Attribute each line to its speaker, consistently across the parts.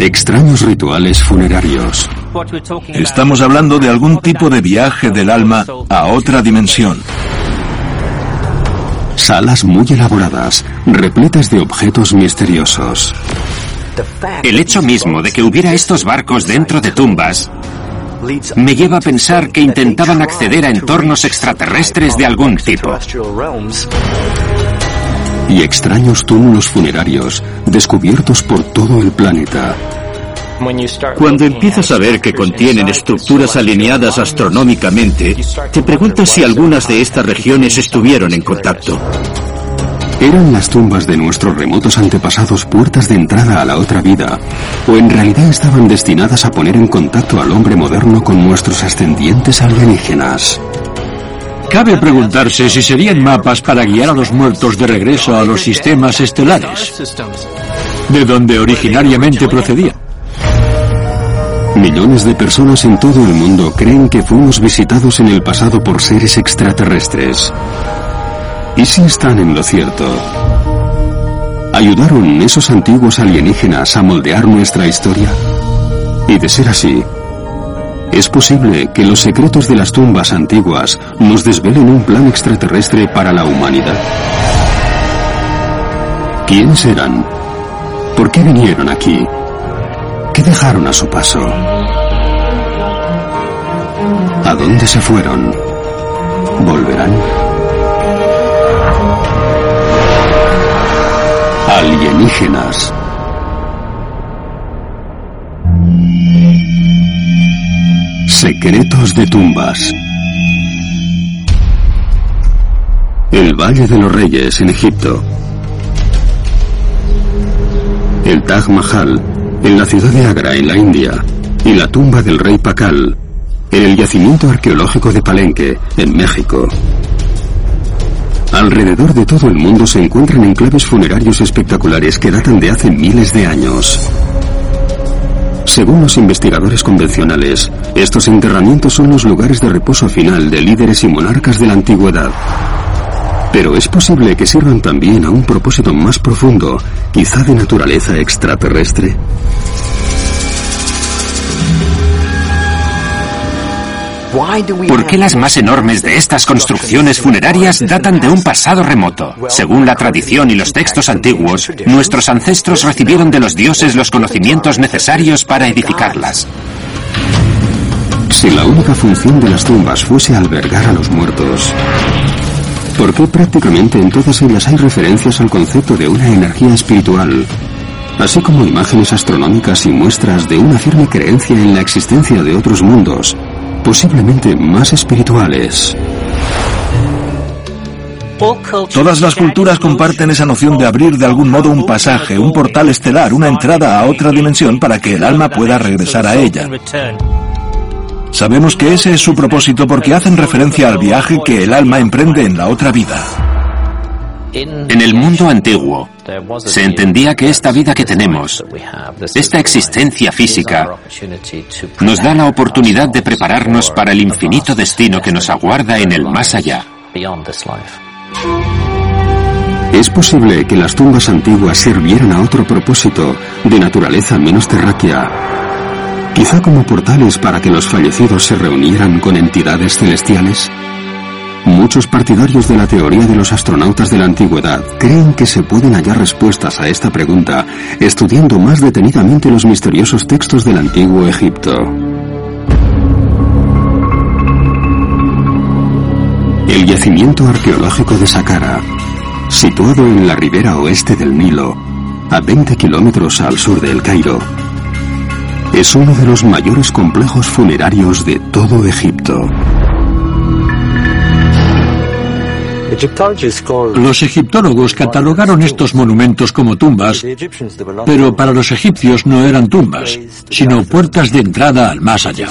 Speaker 1: Extraños rituales funerarios.
Speaker 2: Estamos hablando de algún tipo de viaje del alma a otra dimensión.
Speaker 1: Salas muy elaboradas, repletas de objetos misteriosos.
Speaker 3: El hecho mismo de que hubiera estos barcos dentro de tumbas me lleva a pensar que intentaban acceder a entornos extraterrestres de algún tipo.
Speaker 1: Y extraños túmulos funerarios descubiertos por todo el planeta.
Speaker 4: Cuando empiezas a ver que contienen estructuras alineadas astronómicamente, te preguntas si algunas de estas regiones estuvieron en contacto.
Speaker 1: ¿Eran las tumbas de nuestros remotos antepasados puertas de entrada a la otra vida? ¿O en realidad estaban destinadas a poner en contacto al hombre moderno con nuestros ascendientes alienígenas?
Speaker 5: Cabe preguntarse si serían mapas para guiar a los muertos de regreso a los sistemas estelares, de donde originariamente procedían.
Speaker 1: Millones de personas en todo el mundo creen que fuimos visitados en el pasado por seres extraterrestres. ¿Y si están en lo cierto? ¿Ayudaron esos antiguos alienígenas a moldear nuestra historia? Y de ser así, es posible que los secretos de las tumbas antiguas nos desvelen un plan extraterrestre para la humanidad. ¿Quiénes eran? ¿Por qué vinieron aquí? ¿Qué dejaron a su paso? ¿A dónde se fueron? ¿Volverán? Alienígenas. Secretos de tumbas. El Valle de los Reyes en Egipto. El Taj Mahal en la ciudad de Agra en la India y la tumba del rey Pakal en el yacimiento arqueológico de Palenque en México. Alrededor de todo el mundo se encuentran enclaves funerarios espectaculares que datan de hace miles de años. Según los investigadores convencionales, estos enterramientos son los lugares de reposo final de líderes y monarcas de la antigüedad. Pero es posible que sirvan también a un propósito más profundo, quizá de naturaleza extraterrestre.
Speaker 3: ¿Por qué las más enormes de estas construcciones funerarias datan de un pasado remoto? Según la tradición y los textos antiguos, nuestros ancestros recibieron de los dioses los conocimientos necesarios para edificarlas.
Speaker 1: Si la única función de las tumbas fuese albergar a los muertos, ¿por qué prácticamente en todas ellas hay referencias al concepto de una energía espiritual, así como imágenes astronómicas y muestras de una firme creencia en la existencia de otros mundos, posiblemente más espirituales.
Speaker 2: Todas las culturas comparten esa noción de abrir de algún modo un pasaje, un portal estelar, una entrada a otra dimensión para que el alma pueda regresar a ella. Sabemos que ese es su propósito porque hacen referencia al viaje que el alma emprende en la otra vida.
Speaker 3: En el mundo antiguo, se entendía que esta vida que tenemos, esta existencia física, nos da la oportunidad de prepararnos para el infinito destino que nos aguarda en el más allá.
Speaker 1: Es posible que las tumbas antiguas sirvieran a otro propósito de naturaleza menos terráquea, quizá como portales para que los fallecidos se reunieran con entidades celestiales. Muchos partidarios de la teoría de los astronautas de la antigüedad creen que se pueden hallar respuestas a esta pregunta estudiando más detenidamente los misteriosos textos del antiguo Egipto. El yacimiento arqueológico de Saqqara, situado en la ribera oeste del Nilo, a 20 kilómetros al sur de El Cairo, es uno de los mayores complejos funerarios de todo Egipto.
Speaker 5: Los egiptólogos catalogaron estos monumentos como tumbas, pero para los egipcios no eran tumbas, sino puertas de entrada al más allá.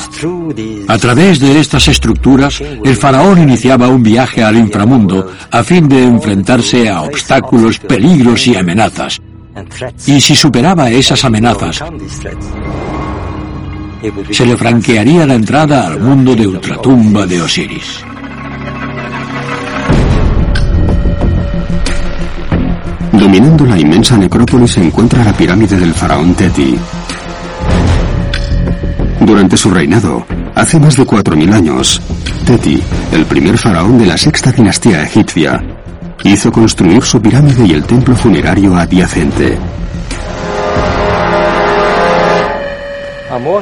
Speaker 5: A través de estas estructuras, el faraón iniciaba un viaje al inframundo a fin de enfrentarse a obstáculos, peligros y amenazas. Y si superaba esas amenazas, se le franquearía la entrada al mundo de ultratumba de Osiris.
Speaker 1: Dominando la inmensa necrópolis se encuentra la pirámide del faraón Teti. Durante su reinado, hace más de 4.000 años, Teti, el primer faraón de la sexta dinastía egipcia, hizo construir su pirámide y el templo funerario adyacente.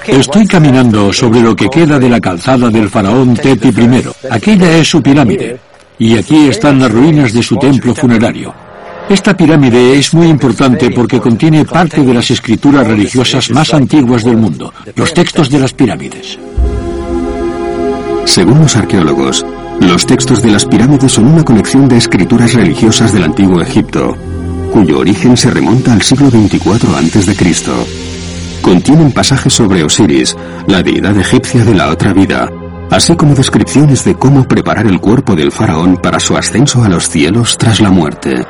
Speaker 5: Estoy caminando sobre lo que queda de la calzada del faraón Teti I. Aquella es su pirámide. Y aquí están las ruinas de su templo funerario. Esta pirámide es muy importante porque contiene parte de las escrituras religiosas más antiguas del mundo, los textos de las pirámides.
Speaker 1: Según los arqueólogos, los textos de las pirámides son una colección de escrituras religiosas del antiguo Egipto, cuyo origen se remonta al siglo XXIV a.C. Contienen pasajes sobre Osiris, la deidad egipcia de la otra vida, así como descripciones de cómo preparar el cuerpo del faraón para su ascenso a los cielos tras la muerte.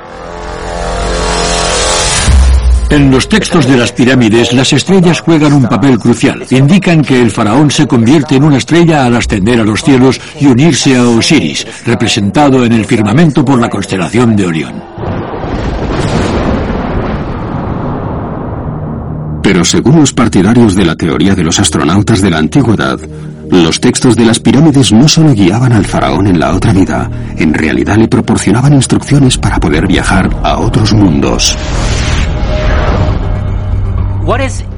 Speaker 5: En los textos de las pirámides, las estrellas juegan un papel crucial. Indican que el faraón se convierte en una estrella al ascender a los cielos y unirse a Osiris, representado en el firmamento por la constelación de Orión.
Speaker 1: Pero según los partidarios de la teoría de los astronautas de la antigüedad, los textos de las pirámides no solo guiaban al faraón en la otra vida, en realidad le proporcionaban instrucciones para poder viajar a otros mundos.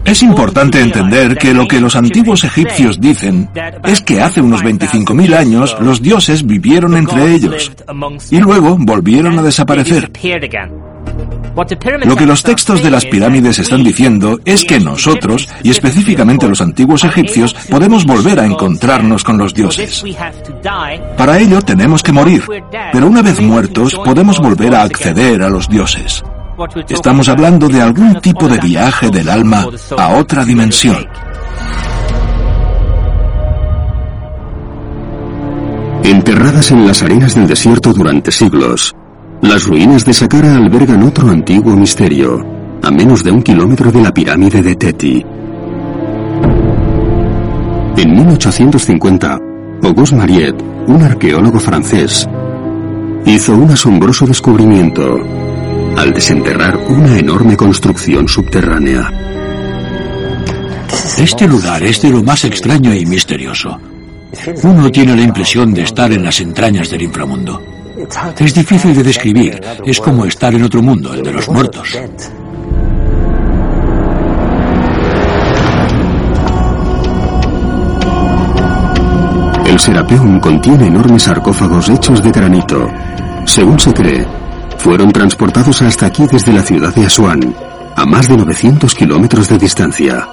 Speaker 2: Es importante entender que lo que los antiguos egipcios dicen es que hace unos 25.000 años los dioses vivieron entre ellos y luego volvieron a desaparecer. Lo que los textos de las pirámides están diciendo es que nosotros, y específicamente los antiguos egipcios, podemos volver a encontrarnos con los dioses. Para ello tenemos que morir, pero una vez muertos podemos volver a acceder a los dioses. Estamos hablando de algún tipo de viaje del alma a otra dimensión.
Speaker 1: Enterradas en las arenas del desierto durante siglos, las ruinas de Saqqara albergan otro antiguo misterio, a menos de un kilómetro de la pirámide de Teti. En 1850, Auguste Mariette, un arqueólogo francés, hizo un asombroso descubrimiento al desenterrar una enorme construcción subterránea.
Speaker 5: Este lugar es de lo más extraño y misterioso. Uno tiene la impresión de estar en las entrañas del inframundo. Es difícil de describir, es como estar en otro mundo, el de los muertos.
Speaker 1: El Serapeum contiene enormes sarcófagos hechos de granito. Según se cree, fueron transportados hasta aquí desde la ciudad de Asuán, a más de 900 kilómetros de distancia.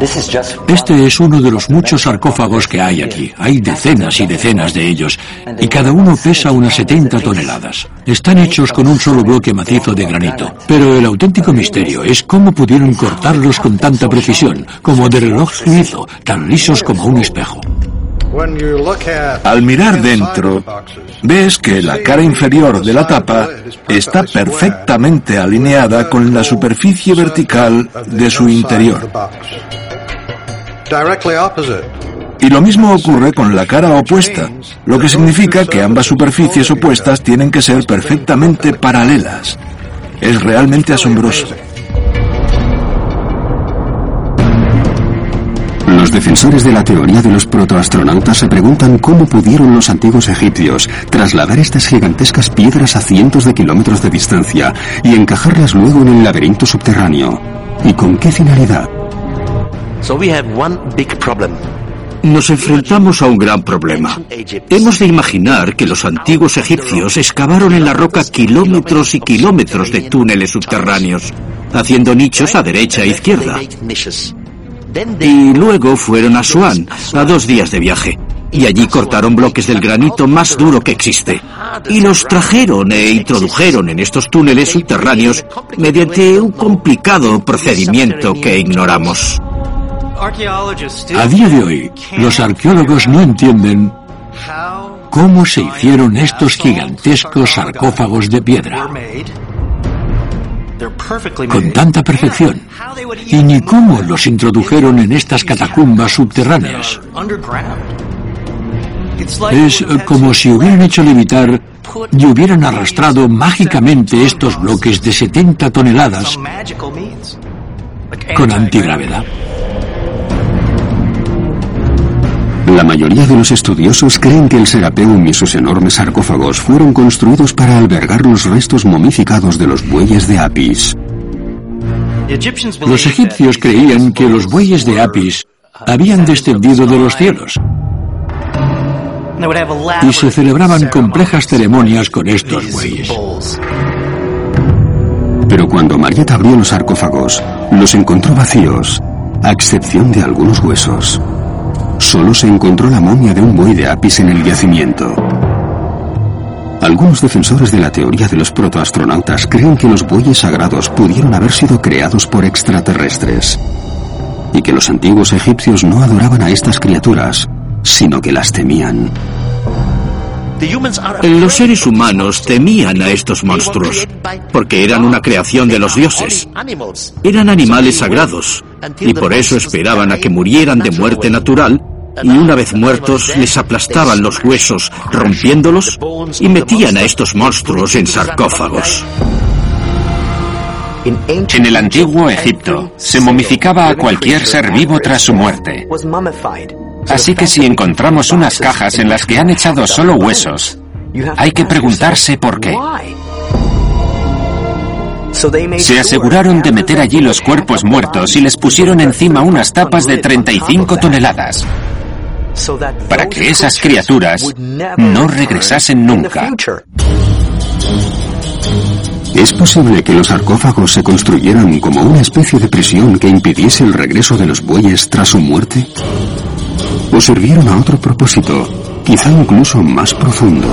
Speaker 5: Este es uno de los muchos sarcófagos que hay aquí. Hay decenas y decenas de ellos, y cada uno pesa unas 70 toneladas. Están hechos con un solo bloque macizo de granito. Pero el auténtico misterio es cómo pudieron cortarlos con tanta precisión, como de reloj suizo, tan lisos como un espejo.
Speaker 2: Al mirar dentro, ves que la cara inferior de la tapa está perfectamente alineada con la superficie vertical de su interior. Y lo mismo ocurre con la cara opuesta, lo que significa que ambas superficies opuestas tienen que ser perfectamente paralelas. Es realmente asombroso.
Speaker 1: Los defensores de la teoría de los protoastronautas se preguntan cómo pudieron los antiguos egipcios trasladar estas gigantescas piedras a cientos de kilómetros de distancia y encajarlas luego en el laberinto subterráneo. ¿Y con qué finalidad?
Speaker 4: Nos enfrentamos a un gran problema. Hemos de imaginar que los antiguos egipcios excavaron en la roca kilómetros y kilómetros de túneles subterráneos, haciendo nichos a derecha e izquierda. Y luego fueron a Suán, a dos días de viaje. y allí cortaron bloques del granito más duro que existe. Y los trajeron e introdujeron en estos túneles subterráneos mediante un complicado procedimiento que ignoramos.
Speaker 5: A día de hoy, los arqueólogos no entienden cómo se hicieron estos gigantescos sarcófagos de piedra con tanta perfección. Y ni cómo los introdujeron en estas catacumbas subterráneas. Es como si hubieran hecho levitar y hubieran arrastrado mágicamente estos bloques de 70 toneladas con antigravedad.
Speaker 1: La mayoría de los estudiosos creen que el Serapeum y sus enormes sarcófagos fueron construidos para albergar los restos momificados de los bueyes de Apis.
Speaker 5: Los egipcios creían que los bueyes de Apis habían descendido de los cielos y se celebraban complejas ceremonias con estos bueyes.
Speaker 1: Pero cuando Marietta abrió los sarcófagos, los encontró vacíos, a excepción de algunos huesos solo se encontró la momia de un buey de Apis en el yacimiento. Algunos defensores de la teoría de los protoastronautas creen que los bueyes sagrados pudieron haber sido creados por extraterrestres y que los antiguos egipcios no adoraban a estas criaturas, sino que las temían.
Speaker 4: Los seres humanos temían a estos monstruos porque eran una creación de los dioses. Eran animales sagrados y por eso esperaban a que murieran de muerte natural y una vez muertos les aplastaban los huesos, rompiéndolos y metían a estos monstruos en sarcófagos.
Speaker 3: En el antiguo Egipto se momificaba a cualquier ser vivo tras su muerte. Así que si encontramos unas cajas en las que han echado solo huesos, hay que preguntarse por qué. Se aseguraron de meter allí los cuerpos muertos y les pusieron encima unas tapas de 35 toneladas para que esas criaturas no regresasen nunca.
Speaker 1: ¿Es posible que los sarcófagos se construyeran como una especie de prisión que impidiese el regreso de los bueyes tras su muerte? ¿O sirvieron a otro propósito, quizá incluso más profundo?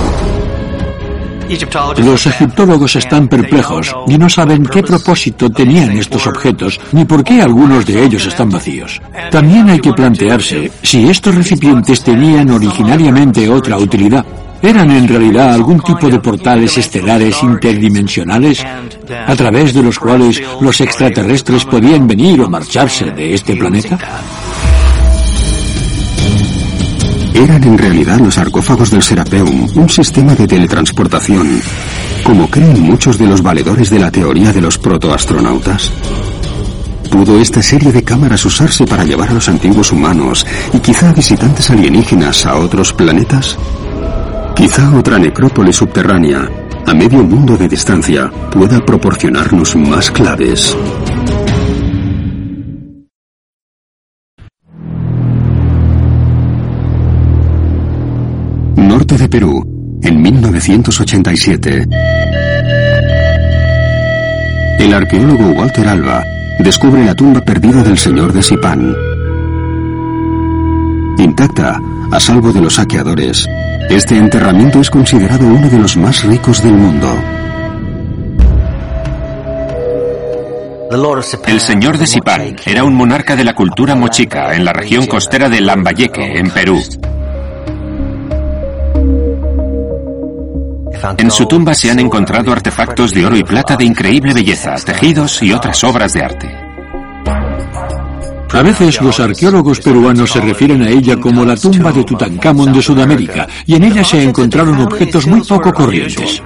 Speaker 5: Los egiptólogos están perplejos y no saben qué propósito tenían estos objetos ni por qué algunos de ellos están vacíos. También hay que plantearse si estos recipientes tenían originariamente otra utilidad. ¿Eran en realidad algún tipo de portales estelares interdimensionales a través de los cuales los extraterrestres podían venir o marcharse de este planeta?
Speaker 1: Eran en realidad los sarcófagos del Serapeum un sistema de teletransportación, como creen muchos de los valedores de la teoría de los protoastronautas. ¿Pudo esta serie de cámaras usarse para llevar a los antiguos humanos y quizá visitantes alienígenas a otros planetas? Quizá otra necrópolis subterránea, a medio mundo de distancia, pueda proporcionarnos más claves. Perú, en 1987. El arqueólogo Walter Alba descubre la tumba perdida del señor de Sipán. Intacta, a salvo de los saqueadores, este enterramiento es considerado uno de los más ricos del mundo.
Speaker 3: El señor de Sipán era un monarca de la cultura mochica en la región costera de Lambayeque, en Perú. En su tumba se han encontrado artefactos de oro y plata de increíble belleza, tejidos y otras obras de arte.
Speaker 5: A veces los arqueólogos peruanos se refieren a ella como la tumba de Tutankamón de Sudamérica, y en ella se encontraron objetos muy poco corrientes.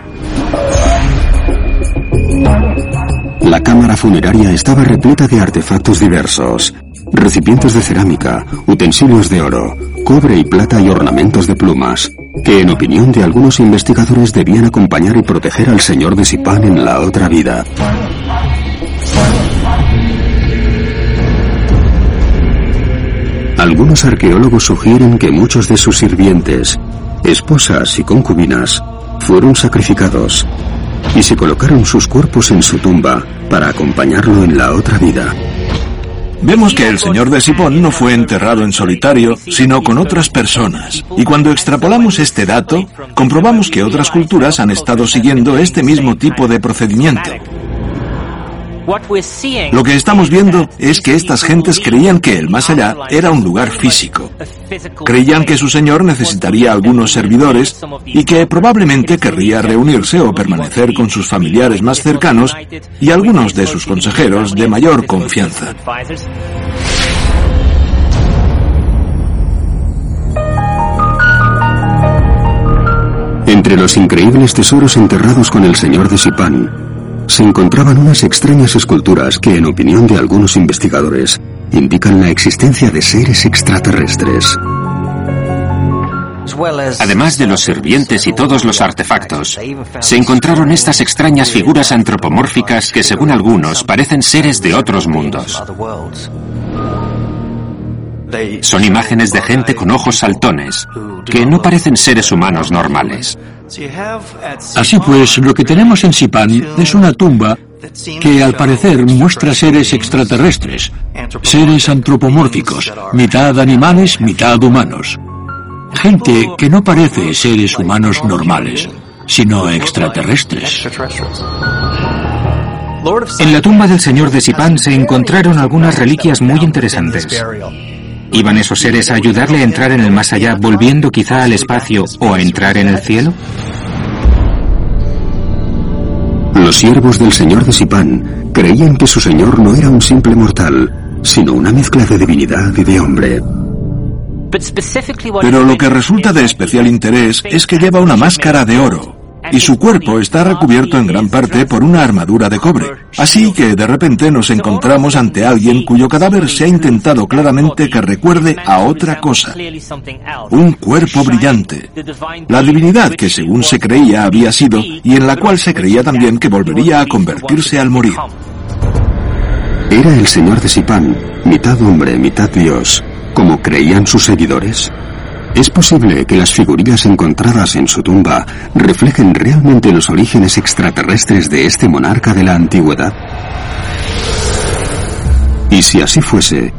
Speaker 1: La cámara funeraria estaba repleta de artefactos diversos, recipientes de cerámica, utensilios de oro, cobre y plata y ornamentos de plumas, que en opinión de algunos investigadores debían acompañar y proteger al señor de Sipán en la otra vida. Algunos arqueólogos sugieren que muchos de sus sirvientes, esposas y concubinas fueron sacrificados y se colocaron sus cuerpos en su tumba para acompañarlo en la otra vida.
Speaker 2: Vemos que el señor de Sipón no fue enterrado en solitario, sino con otras personas. Y cuando extrapolamos este dato, comprobamos que otras culturas han estado siguiendo este mismo tipo de procedimiento. Lo que estamos viendo es que estas gentes creían que el más allá era un lugar físico. Creían que su señor necesitaría algunos servidores y que probablemente querría reunirse o permanecer con sus familiares más cercanos y algunos de sus consejeros de mayor confianza.
Speaker 1: Entre los increíbles tesoros enterrados con el señor de Sipán, se encontraban unas extrañas esculturas que, en opinión de algunos investigadores, indican la existencia de seres extraterrestres.
Speaker 3: Además de los sirvientes y todos los artefactos, se encontraron estas extrañas figuras antropomórficas que según algunos parecen seres de otros mundos. Son imágenes de gente con ojos saltones, que no parecen seres humanos normales.
Speaker 5: Así pues, lo que tenemos en Sipan es una tumba que al parecer muestra seres extraterrestres, seres antropomórficos, mitad animales, mitad humanos. Gente que no parece seres humanos normales, sino extraterrestres.
Speaker 6: En la tumba del señor de Sipan se encontraron algunas reliquias muy interesantes. ¿Iban esos seres a ayudarle a entrar en el más allá, volviendo quizá al espacio o a entrar en el cielo?
Speaker 1: Los siervos del señor de Sipán creían que su señor no era un simple mortal, sino una mezcla de divinidad y de hombre.
Speaker 2: Pero lo que resulta de especial interés es que lleva una máscara de oro, y su cuerpo está recubierto en gran parte por una armadura de cobre. Así que de repente nos encontramos ante alguien cuyo cadáver se ha intentado claramente que recuerde a otra cosa. Un cuerpo brillante. La divinidad que según se creía había sido y en la cual se creía también que volvería a convertirse al morir.
Speaker 1: ¿Era el señor de Sipán, mitad hombre, mitad dios, como creían sus seguidores? ¿Es posible que las figurillas encontradas en su tumba reflejen realmente los orígenes extraterrestres de este monarca de la antigüedad? Y si así fuese,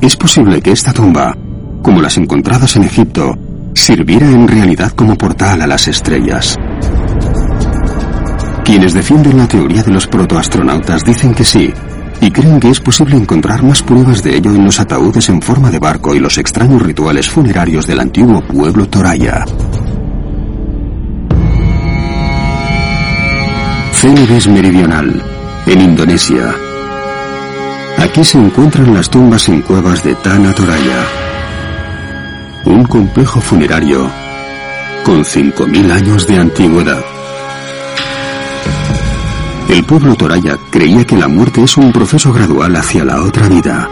Speaker 1: ¿es posible que esta tumba, como las encontradas en Egipto, sirviera en realidad como portal a las estrellas? Quienes defienden la teoría de los protoastronautas dicen que sí, y creen que es posible encontrar más pruebas de ello en los ataúdes en forma de barco y los extraños rituales funerarios del antiguo pueblo Toraya. Celebes Meridional, en Indonesia. Aquí se encuentran las tumbas en cuevas de Tana Toraya. Un complejo funerario con 5.000 años de antigüedad. El pueblo Toraya creía que la muerte es un proceso gradual hacia la otra vida.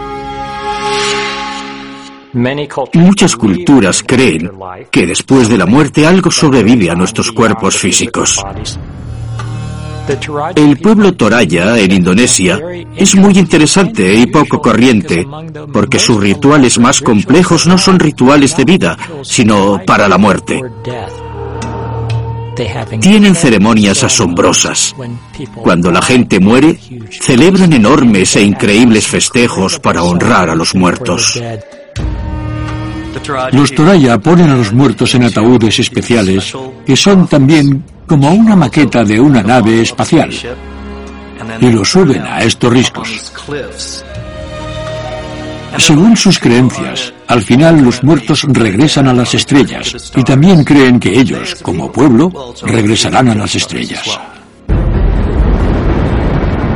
Speaker 4: Muchas culturas creen que después de la muerte algo sobrevive a nuestros cuerpos físicos. El pueblo Toraya, en Indonesia, es muy interesante y poco corriente, porque sus rituales más complejos no son rituales de vida, sino para la muerte. Tienen ceremonias asombrosas. Cuando la gente muere, celebran enormes e increíbles festejos para honrar a los muertos.
Speaker 5: Los Toraya ponen a los muertos en ataúdes especiales que son también como una maqueta de una nave espacial y los suben a estos riscos. Según sus creencias, al final los muertos regresan a las estrellas y también creen que ellos, como pueblo, regresarán a las estrellas.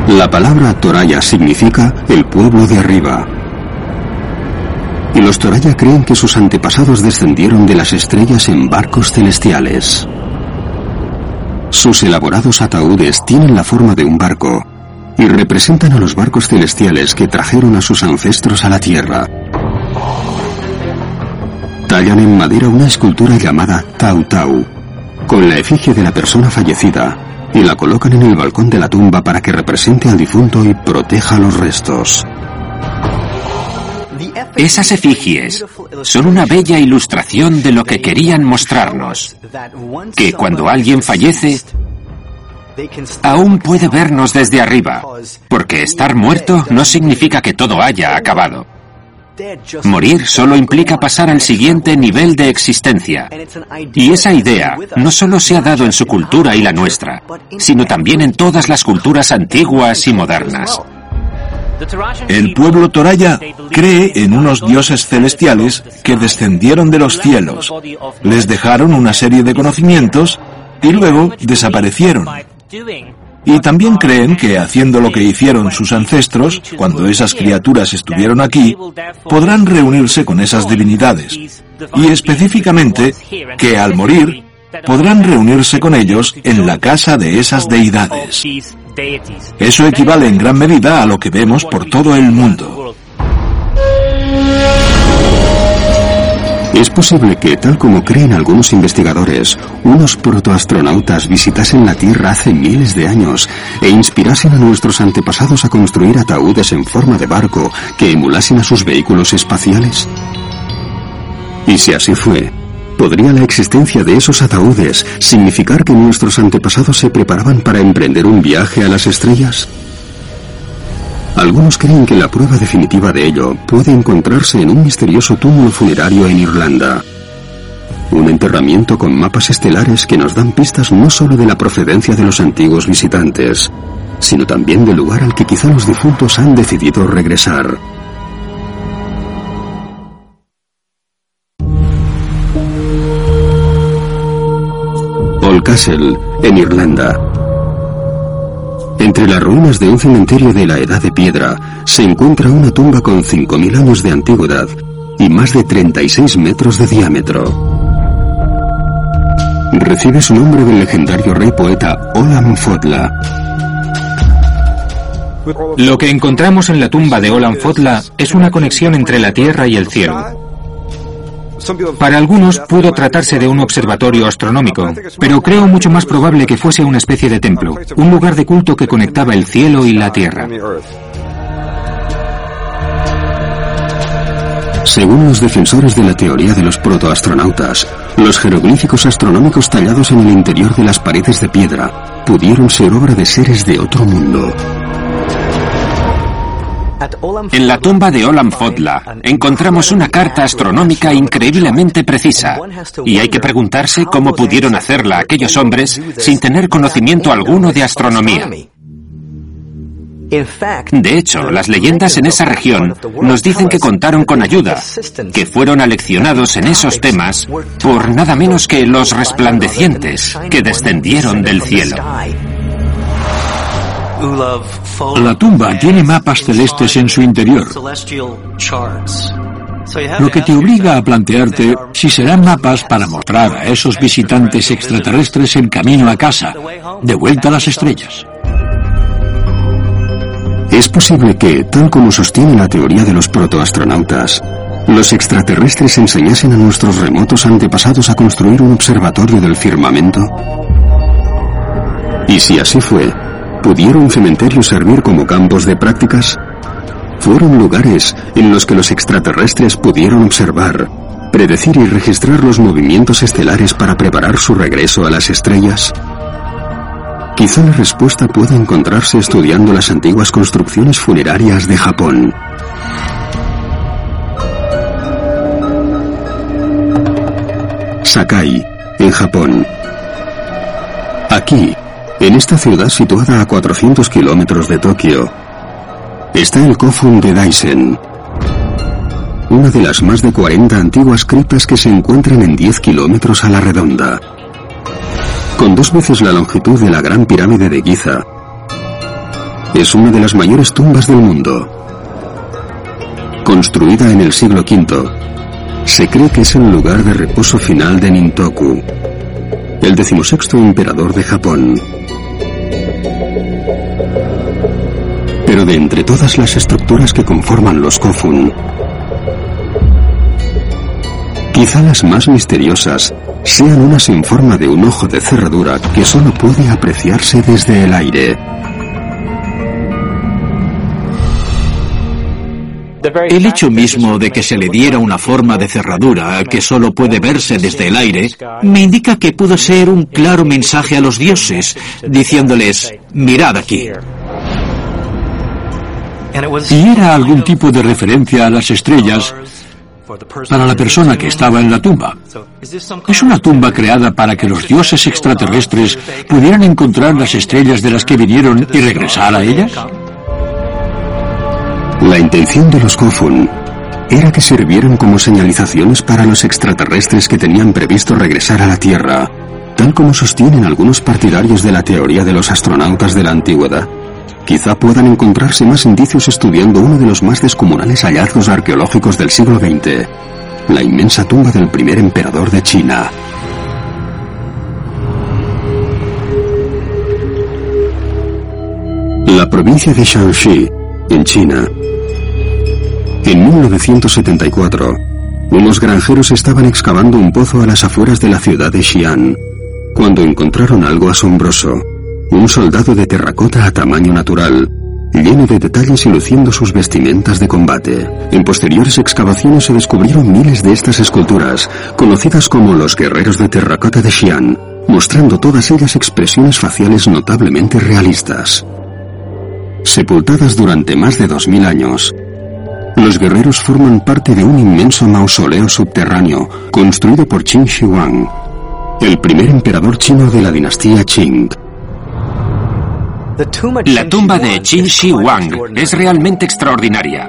Speaker 1: La palabra Toraya significa el pueblo de arriba. Y los Toraya creen que sus antepasados descendieron de las estrellas en barcos celestiales. Sus elaborados ataúdes tienen la forma de un barco y representan a los barcos celestiales que trajeron a sus ancestros a la Tierra. Tallan en madera una escultura llamada Tau Tau, con la efigie de la persona fallecida, y la colocan en el balcón de la tumba para que represente al difunto y proteja los restos.
Speaker 3: Esas efigies son una bella ilustración de lo que querían mostrarnos, que cuando alguien fallece, aún puede vernos desde arriba, porque estar muerto no significa que todo haya acabado. Morir solo implica pasar al siguiente nivel de existencia. Y esa idea no solo se ha dado en su cultura y la nuestra, sino también en todas las culturas antiguas y modernas.
Speaker 2: El pueblo Toraya cree en unos dioses celestiales que descendieron de los cielos, les dejaron una serie de conocimientos y luego desaparecieron. Y también creen que haciendo lo que hicieron sus ancestros, cuando esas criaturas estuvieron aquí, podrán reunirse con esas divinidades. Y específicamente que al morir, podrán reunirse con ellos en la casa de esas deidades. Eso equivale en gran medida a lo que vemos por todo el mundo.
Speaker 1: Es posible que, tal como creen algunos investigadores, unos protoastronautas visitasen la Tierra hace miles de años e inspirasen a nuestros antepasados a construir ataúdes en forma de barco que emulasen a sus vehículos espaciales. Y si así fue, ¿podría la existencia de esos ataúdes significar que nuestros antepasados se preparaban para emprender un viaje a las estrellas? Algunos creen que la prueba definitiva de ello puede encontrarse en un misterioso túmulo funerario en Irlanda. Un enterramiento con mapas estelares que nos dan pistas no solo de la procedencia de los antiguos visitantes, sino también del lugar al que quizá los difuntos han decidido regresar. Castle, en Irlanda. Entre las ruinas de un cementerio de la Edad de Piedra se encuentra una tumba con 5.000 años de antigüedad y más de 36 metros de diámetro. Recibe su nombre del legendario rey poeta Olam Fodla.
Speaker 6: Lo que encontramos en la tumba de Olam Fodla es una conexión entre la tierra y el cielo. Para algunos pudo tratarse de un observatorio astronómico, pero creo mucho más probable que fuese una especie de templo, un lugar de culto que conectaba el cielo y la tierra.
Speaker 1: Según los defensores de la teoría de los protoastronautas, los jeroglíficos astronómicos tallados en el interior de las paredes de piedra pudieron ser obra de seres de otro mundo.
Speaker 3: En la tumba de Olam Fodla encontramos una carta astronómica increíblemente precisa, y hay que preguntarse cómo pudieron hacerla aquellos hombres sin tener conocimiento alguno de astronomía. De hecho, las leyendas en esa región nos dicen que contaron con ayuda, que fueron aleccionados en esos temas por nada menos que los resplandecientes que descendieron del cielo.
Speaker 5: La tumba tiene mapas celestes en su interior, lo que te obliga a plantearte si serán mapas para mostrar a esos visitantes extraterrestres el camino a casa, de vuelta a las estrellas.
Speaker 1: Es posible que, tal como sostiene la teoría de los protoastronautas, los extraterrestres enseñasen a nuestros remotos antepasados a construir un observatorio del firmamento. Y si así fue, ¿Pudieron cementerios servir como campos de prácticas? Fueron lugares en los que los extraterrestres pudieron observar, predecir y registrar los movimientos estelares para preparar su regreso a las estrellas. Quizá la respuesta pueda encontrarse estudiando las antiguas construcciones funerarias de Japón. Sakai, en Japón. Aquí, en esta ciudad situada a 400 kilómetros de Tokio, está el Kofun de Daisen, una de las más de 40 antiguas criptas que se encuentran en 10 kilómetros a la redonda. Con dos veces la longitud de la Gran Pirámide de Giza, es una de las mayores tumbas del mundo. Construida en el siglo V, se cree que es el lugar de reposo final de Nintoku, el decimosexto emperador de Japón. Pero de entre todas las estructuras que conforman los Kofun, quizá las más misteriosas sean unas en forma de un ojo de cerradura que solo puede apreciarse desde el aire.
Speaker 4: El hecho mismo de que se le diera una forma de cerradura que solo puede verse desde el aire me indica que pudo ser un claro mensaje a los dioses, diciéndoles, mirad aquí.
Speaker 5: Y era algún tipo de referencia a las estrellas para la persona que estaba en la tumba. ¿Es una tumba creada para que los dioses extraterrestres pudieran encontrar las estrellas de las que vinieron y regresar a ellas?
Speaker 1: La intención de los Kofun era que sirvieran como señalizaciones para los extraterrestres que tenían previsto regresar a la Tierra, tal como sostienen algunos partidarios de la teoría de los astronautas de la antigüedad. Quizá puedan encontrarse más indicios estudiando uno de los más descomunales hallazgos arqueológicos del siglo XX, la inmensa tumba del primer emperador de China. La provincia de Shaanxi, en China. En 1974, unos granjeros estaban excavando un pozo a las afueras de la ciudad de Xi'an, cuando encontraron algo asombroso un soldado de terracota a tamaño natural, lleno de detalles y luciendo sus vestimentas de combate. En posteriores excavaciones se descubrieron miles de estas esculturas, conocidas como los guerreros de terracota de Xi'an, mostrando todas ellas expresiones faciales notablemente realistas. Sepultadas durante más de 2000 años, los guerreros forman parte de un inmenso mausoleo subterráneo construido por Qin Shi Huang, el primer emperador chino de la dinastía Qing.
Speaker 3: La tumba de Qin Shi Huang es realmente extraordinaria.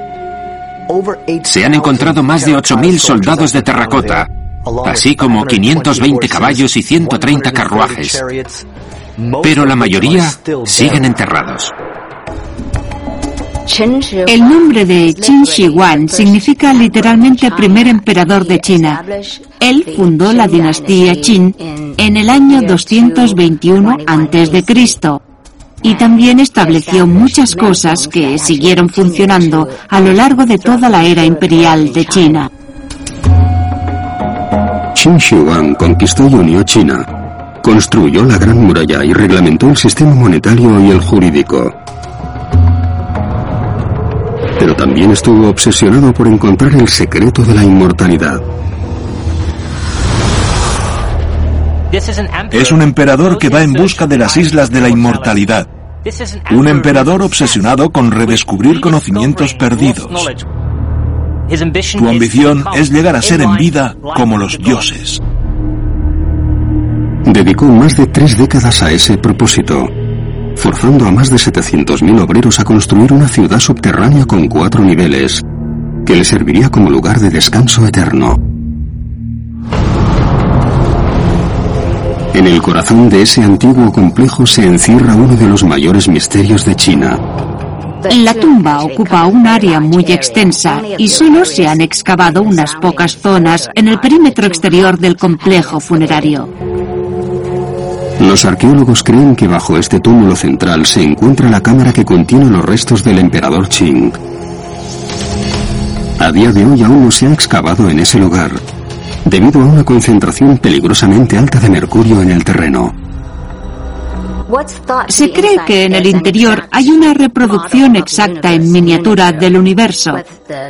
Speaker 3: Se han encontrado más de 8.000 soldados de terracota, así como 520 caballos y 130 carruajes. Pero la mayoría siguen enterrados.
Speaker 7: El nombre de Qin Shi Huang significa literalmente primer emperador de China. Él fundó la dinastía Qin en el año 221 a.C y también estableció muchas cosas que siguieron funcionando a lo largo de toda la era imperial de China.
Speaker 1: Qin Shi Huang conquistó y unió China, construyó la Gran Muralla y reglamentó el sistema monetario y el jurídico. Pero también estuvo obsesionado por encontrar el secreto de la inmortalidad.
Speaker 2: Es un emperador que va en busca de las islas de la inmortalidad. Un emperador obsesionado con redescubrir conocimientos perdidos. Su ambición es llegar a ser en vida como los dioses.
Speaker 1: Dedicó más de tres décadas a ese propósito, forzando a más de 700.000 obreros a construir una ciudad subterránea con cuatro niveles, que le serviría como lugar de descanso eterno. En el corazón de ese antiguo complejo se encierra uno de los mayores misterios de China.
Speaker 7: La tumba ocupa un área muy extensa y solo se han excavado unas pocas zonas en el perímetro exterior del complejo funerario.
Speaker 1: Los arqueólogos creen que bajo este túmulo central se encuentra la cámara que contiene los restos del emperador Qing. A día de hoy aún no se ha excavado en ese lugar, debido a una concentración peligrosamente alta de mercurio en el terreno.
Speaker 7: Se cree que en el interior hay una reproducción exacta en miniatura del universo,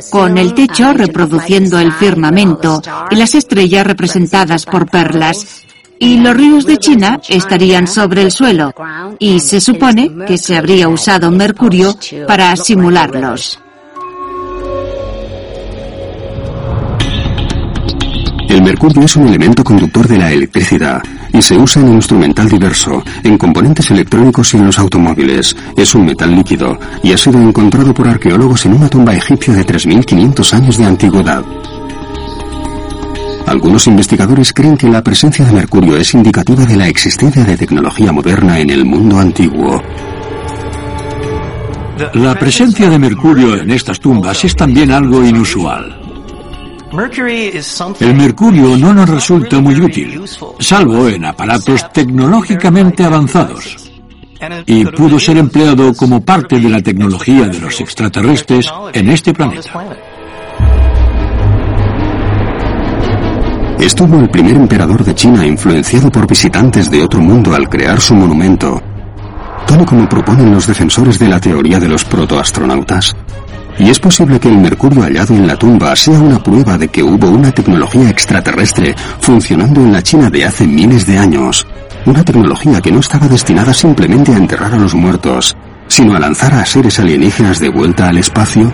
Speaker 7: con el techo reproduciendo el firmamento y las estrellas representadas por perlas. Y los ríos de China estarían sobre el suelo, y se supone que se habría usado mercurio para simularlos.
Speaker 1: El mercurio es un elemento conductor de la electricidad y se usa en instrumental diverso, en componentes electrónicos y en los automóviles. Es un metal líquido y ha sido encontrado por arqueólogos en una tumba egipcia de 3.500 años de antigüedad. Algunos investigadores creen que la presencia de mercurio es indicativa de la existencia de tecnología moderna en el mundo antiguo.
Speaker 5: La presencia de mercurio en estas tumbas es también algo inusual. El mercurio no nos resulta muy útil, salvo en aparatos tecnológicamente avanzados. Y pudo ser empleado como parte de la tecnología de los extraterrestres en este planeta.
Speaker 1: Estuvo el primer emperador de China influenciado por visitantes de otro mundo al crear su monumento, tal como proponen los defensores de la teoría de los protoastronautas. Y es posible que el mercurio hallado en la tumba sea una prueba de que hubo una tecnología extraterrestre funcionando en la China de hace miles de años. Una tecnología que no estaba destinada simplemente a enterrar a los muertos, sino a lanzar a seres alienígenas de vuelta al espacio.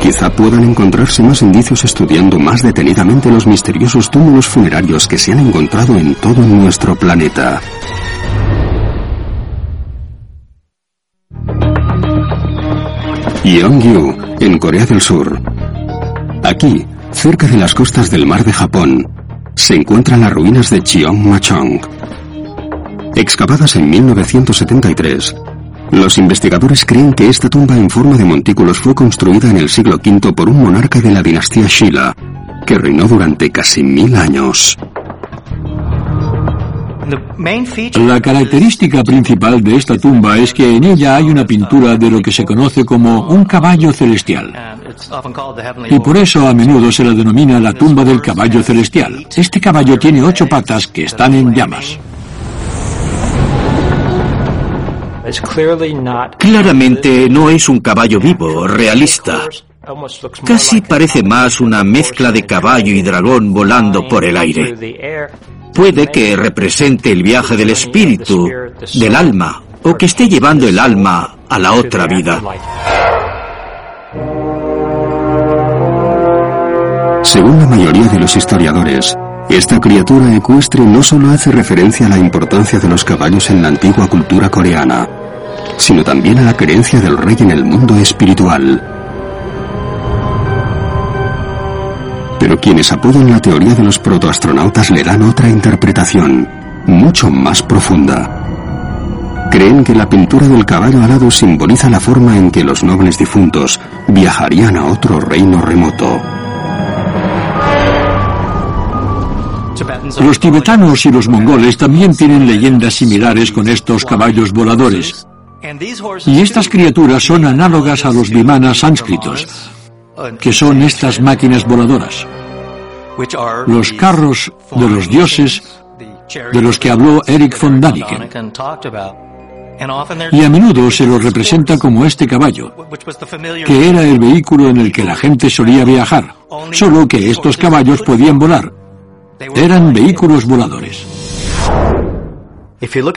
Speaker 1: Quizá puedan encontrarse más indicios estudiando más detenidamente los misteriosos túmulos funerarios que se han encontrado en todo nuestro planeta. Yeongyu, en Corea del Sur. Aquí, cerca de las costas del mar de Japón, se encuentran las ruinas de Cheongmachong. Excavadas en 1973, los investigadores creen que esta tumba en forma de montículos fue construida en el siglo V por un monarca de la dinastía Shilla, que reinó durante casi mil años.
Speaker 5: La característica principal de esta tumba es que en ella hay una pintura de lo que se conoce como un caballo celestial. Y por eso a menudo se la denomina la tumba del caballo celestial. Este caballo tiene ocho patas que están en llamas.
Speaker 4: Claramente no es un caballo vivo, realista. Casi parece más una mezcla de caballo y dragón volando por el aire. Puede que represente el viaje del espíritu, del alma, o que esté llevando el alma a la otra vida.
Speaker 1: Según la mayoría de los historiadores, esta criatura ecuestre no solo hace referencia a la importancia de los caballos en la antigua cultura coreana, sino también a la creencia del rey en el mundo espiritual. Quienes apoyan la teoría de los protoastronautas le dan otra interpretación, mucho más profunda. Creen que la pintura del caballo alado simboliza la forma en que los nobles difuntos viajarían a otro reino remoto.
Speaker 5: Los tibetanos y los mongoles también tienen leyendas similares con estos caballos voladores. Y estas criaturas son análogas a los vimanas sánscritos, que son estas máquinas voladoras, los carros de los dioses de los que habló Eric von Daniken. Y a menudo se los representa como este caballo, que era el vehículo en el que la gente solía viajar, solo que estos caballos podían volar. Eran vehículos voladores.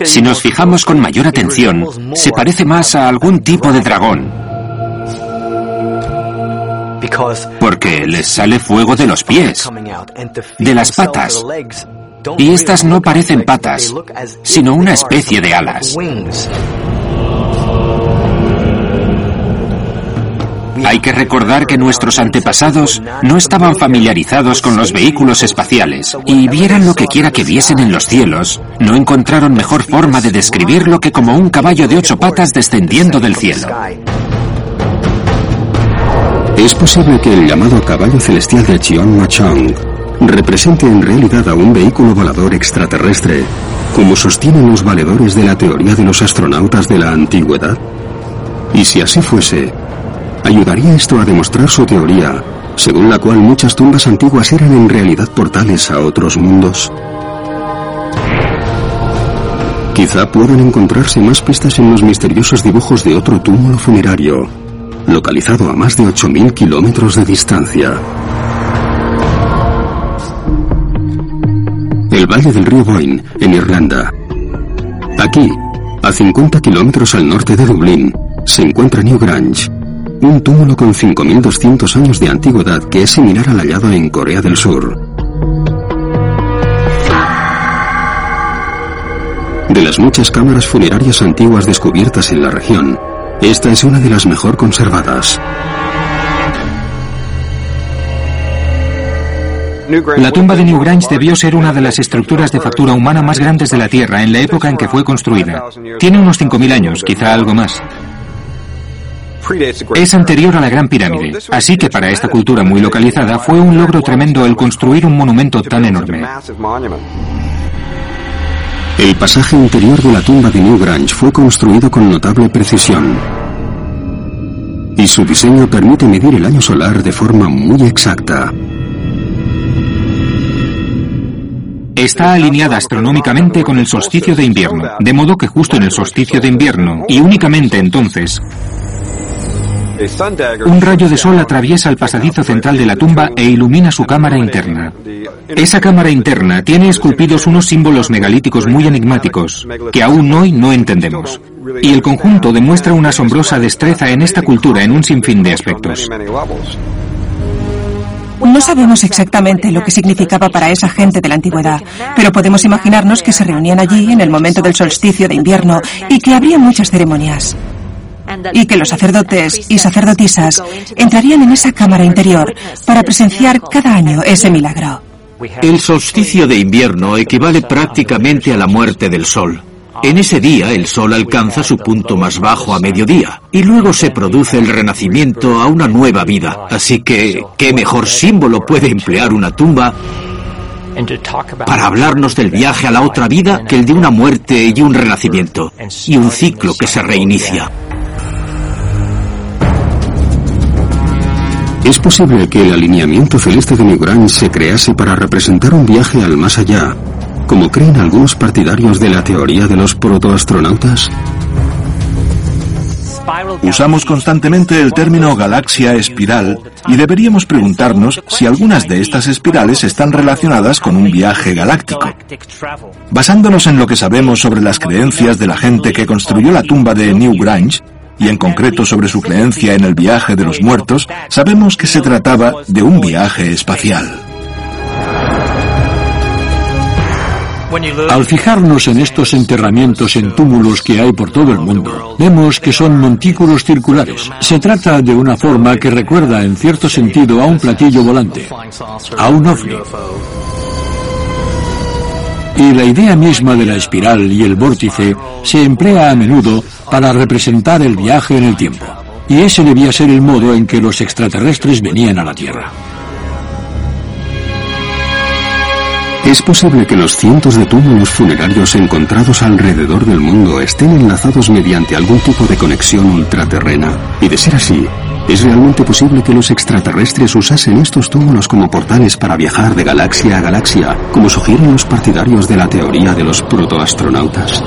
Speaker 3: Si nos fijamos con mayor atención, se parece más a algún tipo de dragón porque les sale fuego de los pies, de las patas. Y estas no parecen patas, sino una especie de alas. Hay que recordar que nuestros antepasados no estaban familiarizados con los vehículos espaciales y vieran lo que quiera que viesen en los cielos, no encontraron mejor forma de describirlo que como un caballo de ocho patas descendiendo del cielo.
Speaker 1: Es posible que el llamado caballo celestial de Cheon represente en realidad a un vehículo volador extraterrestre, como sostienen los valedores de la teoría de los astronautas de la antigüedad. Y si así fuese, ayudaría esto a demostrar su teoría, según la cual muchas tumbas antiguas eran en realidad portales a otros mundos. Quizá puedan encontrarse más pistas en los misteriosos dibujos de otro túmulo funerario, localizado a más de 8.000 kilómetros de distancia. El valle del río Boyne, en Irlanda. Aquí, a 50 kilómetros al norte de Dublín, se encuentra Newgrange, un túmulo con 5.200 años de antigüedad que es similar al hallado en Corea del Sur. De las muchas cámaras funerarias antiguas descubiertas en la región, esta es una de las mejor conservadas.
Speaker 6: La tumba de Newgrange debió ser una de las estructuras de factura humana más grandes de la Tierra en la época en que fue construida. Tiene unos 5.000 años, quizá algo más. Es anterior a la Gran Pirámide, así que para esta cultura muy localizada fue un logro tremendo el construir un monumento tan enorme.
Speaker 1: El pasaje interior de la tumba de Newgrange fue construido con notable precisión. Y su diseño permite medir el año solar de forma muy exacta.
Speaker 6: Está alineada astronómicamente con el solsticio de invierno, de modo que justo en el solsticio de invierno, y únicamente entonces, Un rayo de sol atraviesa el pasadizo central de la tumba e ilumina su cámara interna. Esa cámara interna tiene esculpidos unos símbolos megalíticos muy enigmáticos, que aún hoy no entendemos. Y el conjunto demuestra una asombrosa destreza en esta cultura en un sinfín de aspectos.
Speaker 8: No sabemos exactamente lo que significaba para esa gente de la antigüedad, pero podemos imaginarnos que se reunían allí en el momento del solsticio de invierno y que habría muchas ceremonias y que los sacerdotes y sacerdotisas entrarían en esa cámara interior para presenciar cada año ese milagro.
Speaker 4: El solsticio de invierno equivale prácticamente a la muerte del sol. En ese día el sol alcanza su punto más bajo a mediodía y luego se produce el renacimiento a una nueva vida. Así que, ¿qué mejor símbolo puede emplear una tumba para hablarnos del viaje a la otra vida que el de una muerte y un renacimiento y un ciclo que se reinicia?
Speaker 1: ¿Es posible que el alineamiento celeste de Newgrange se crease para representar un viaje al más allá, como creen algunos partidarios de la teoría de los protoastronautas?
Speaker 2: Usamos constantemente el término galaxia espiral y deberíamos preguntarnos si algunas de estas espirales están relacionadas con un viaje galáctico. Basándonos en lo que sabemos sobre las creencias de la gente que construyó la tumba de Newgrange, y en concreto sobre su creencia en el viaje de los muertos, sabemos que se trataba de un viaje espacial.
Speaker 5: Al fijarnos en estos enterramientos en túmulos que hay por todo el mundo, vemos que son montículos circulares. Se trata de una forma que recuerda en cierto sentido a un platillo volante, a un ovni. Y la idea misma de la espiral y el vórtice se emplea a menudo para representar el viaje en el tiempo. Y ese debía ser el modo en que los extraterrestres venían a la Tierra.
Speaker 1: ¿Es posible que los cientos de túmulos funerarios encontrados alrededor del mundo estén enlazados mediante algún tipo de conexión ultraterrena? Y de ser así, ¿es realmente posible que los extraterrestres usasen estos túmulos como portales para viajar de galaxia a galaxia, como sugieren los partidarios de la teoría de los protoastronautas?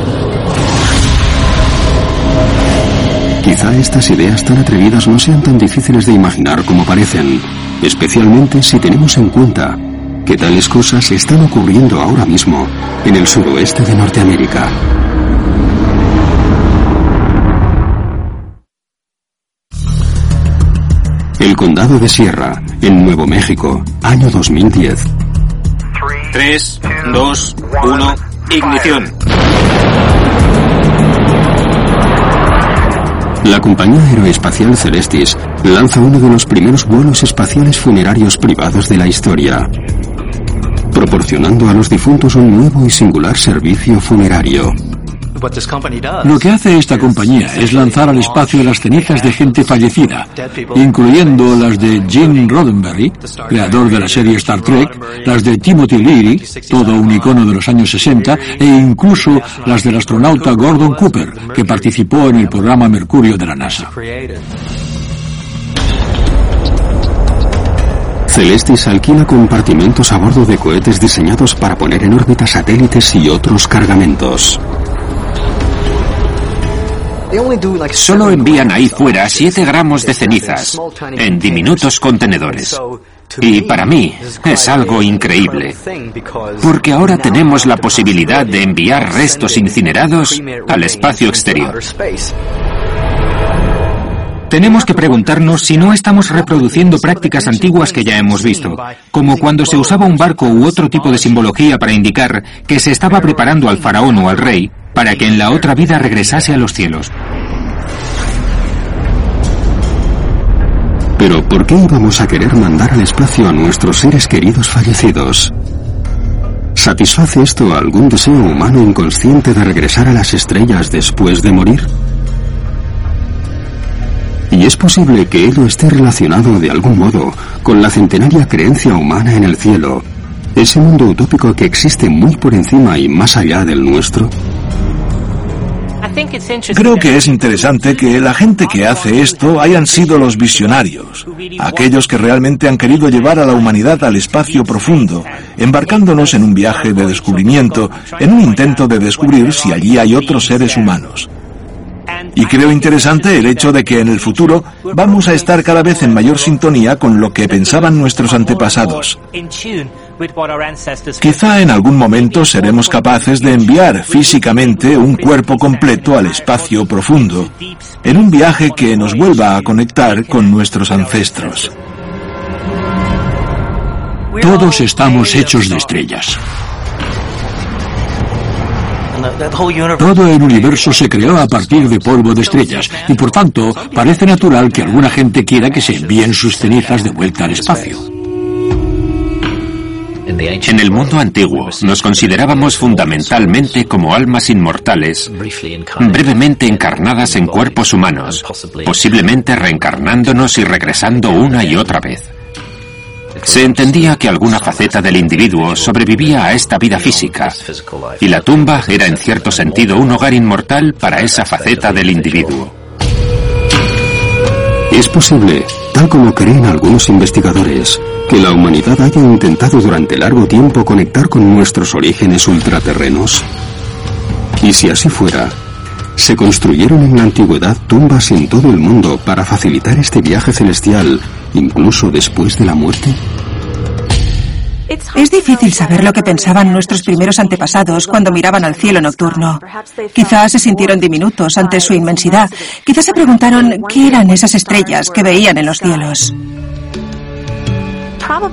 Speaker 1: Quizá estas ideas tan atrevidas no sean tan difíciles de imaginar como parecen, especialmente si tenemos en cuenta que tales cosas están ocurriendo ahora mismo en el suroeste de Norteamérica. El condado de Sierra, en Nuevo México, año 2010.
Speaker 6: 3, 2, 1, ignición.
Speaker 1: La compañía aeroespacial Celestis lanza uno de los primeros vuelos espaciales funerarios privados de la historia, proporcionando a los difuntos un nuevo y singular servicio funerario.
Speaker 5: Lo que hace esta compañía es lanzar al espacio las cenizas de gente fallecida, incluyendo las de Gene Roddenberry, creador de la serie Star Trek, las de Timothy Leary, todo un icono de los años 60, e incluso las del astronauta Gordon Cooper, que participó en el programa Mercurio de la NASA.
Speaker 1: Celestis alquila compartimentos a bordo de cohetes diseñados para poner en órbita satélites y otros cargamentos.
Speaker 3: Solo envían ahí fuera 7 gramos de cenizas en diminutos contenedores. Y para mí es algo increíble, porque ahora tenemos la posibilidad de enviar restos incinerados al espacio exterior.
Speaker 6: Tenemos que preguntarnos si no estamos reproduciendo prácticas antiguas que ya hemos visto, como cuando se usaba un barco u otro tipo de simbología para indicar que se estaba preparando al faraón o al rey para que en la otra vida regresase a los cielos.
Speaker 1: Pero ¿por qué íbamos a querer mandar al espacio a nuestros seres queridos fallecidos? ¿Satisface esto algún deseo humano inconsciente de regresar a las estrellas después de morir? ¿Y es posible que ello esté relacionado de algún modo con la centenaria creencia humana en el cielo, ese mundo utópico que existe muy por encima y más allá del nuestro?
Speaker 2: Creo que es interesante que la gente que hace esto hayan sido los visionarios, aquellos que realmente han querido llevar a la humanidad al espacio profundo, embarcándonos en un viaje de descubrimiento, en un intento de descubrir si allí hay otros seres humanos. Y creo interesante el hecho de que en el futuro vamos a estar cada vez en mayor sintonía con lo que pensaban nuestros antepasados. Quizá en algún momento seremos capaces de enviar físicamente un cuerpo completo al espacio profundo, en un viaje que nos vuelva a conectar con nuestros ancestros.
Speaker 5: Todos estamos hechos de estrellas. Todo el universo se creó a partir de polvo de estrellas y por tanto parece natural que alguna gente quiera que se envíen sus cenizas de vuelta al espacio.
Speaker 3: En el mundo antiguo nos considerábamos fundamentalmente como almas inmortales, brevemente encarnadas en cuerpos humanos, posiblemente reencarnándonos y regresando una y otra vez. Se entendía que alguna faceta del individuo sobrevivía a esta vida física, y la tumba era en cierto sentido un hogar inmortal para esa faceta del individuo.
Speaker 1: Es posible, tal como creen algunos investigadores, que la humanidad haya intentado durante largo tiempo conectar con nuestros orígenes ultraterrenos. Y si así fuera, se construyeron en la antigüedad tumbas en todo el mundo para facilitar este viaje celestial, incluso después de la muerte.
Speaker 8: Es difícil saber lo que pensaban nuestros primeros antepasados cuando miraban al cielo nocturno. Quizás se sintieron diminutos ante su inmensidad. Quizás se preguntaron qué eran esas estrellas que veían en los cielos.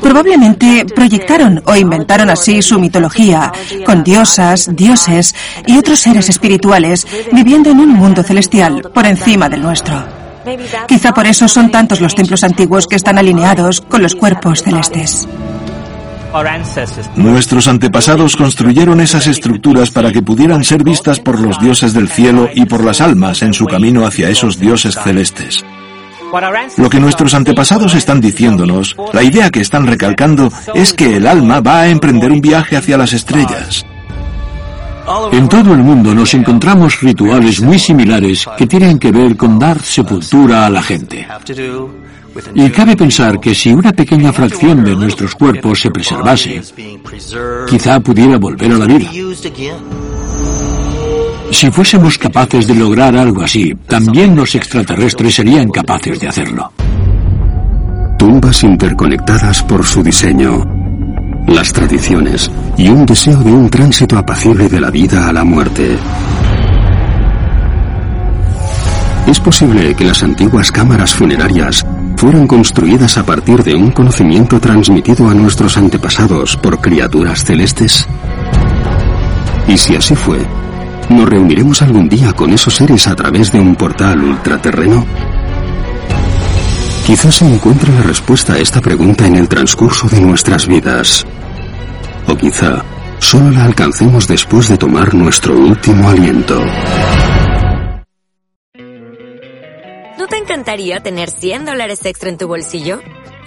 Speaker 8: Probablemente proyectaron o inventaron así su mitología, con diosas, dioses y otros seres espirituales viviendo en un mundo celestial por encima del nuestro. Quizá por eso son tantos los templos antiguos que están alineados con los cuerpos celestes.
Speaker 2: Nuestros antepasados construyeron esas estructuras para que pudieran ser vistas por los dioses del cielo y por las almas en su camino hacia esos dioses celestes. Lo que nuestros antepasados están diciéndonos, la idea que están recalcando, es que el alma va a emprender un viaje hacia las estrellas.
Speaker 5: En todo el mundo nos encontramos rituales muy similares que tienen que ver con dar sepultura a la gente. Y cabe pensar que si una pequeña fracción de nuestros cuerpos se preservase, quizá pudiera volver a la vida. Si fuésemos capaces de lograr algo así, también los extraterrestres serían capaces de hacerlo.
Speaker 1: Tumbas interconectadas por su diseño, las tradiciones y un deseo de un tránsito apacible de la vida a la muerte. Es posible que las antiguas cámaras funerarias fueron construidas a partir de un conocimiento transmitido a nuestros antepasados por criaturas celestes. Y si así fue, ¿Nos reuniremos algún día con esos seres a través de un portal ultraterreno? Quizás se encuentre la respuesta a esta pregunta en el transcurso de nuestras vidas. O quizá solo la alcancemos después de tomar nuestro último aliento.
Speaker 9: ¿No te encantaría tener 100 dólares extra en tu bolsillo?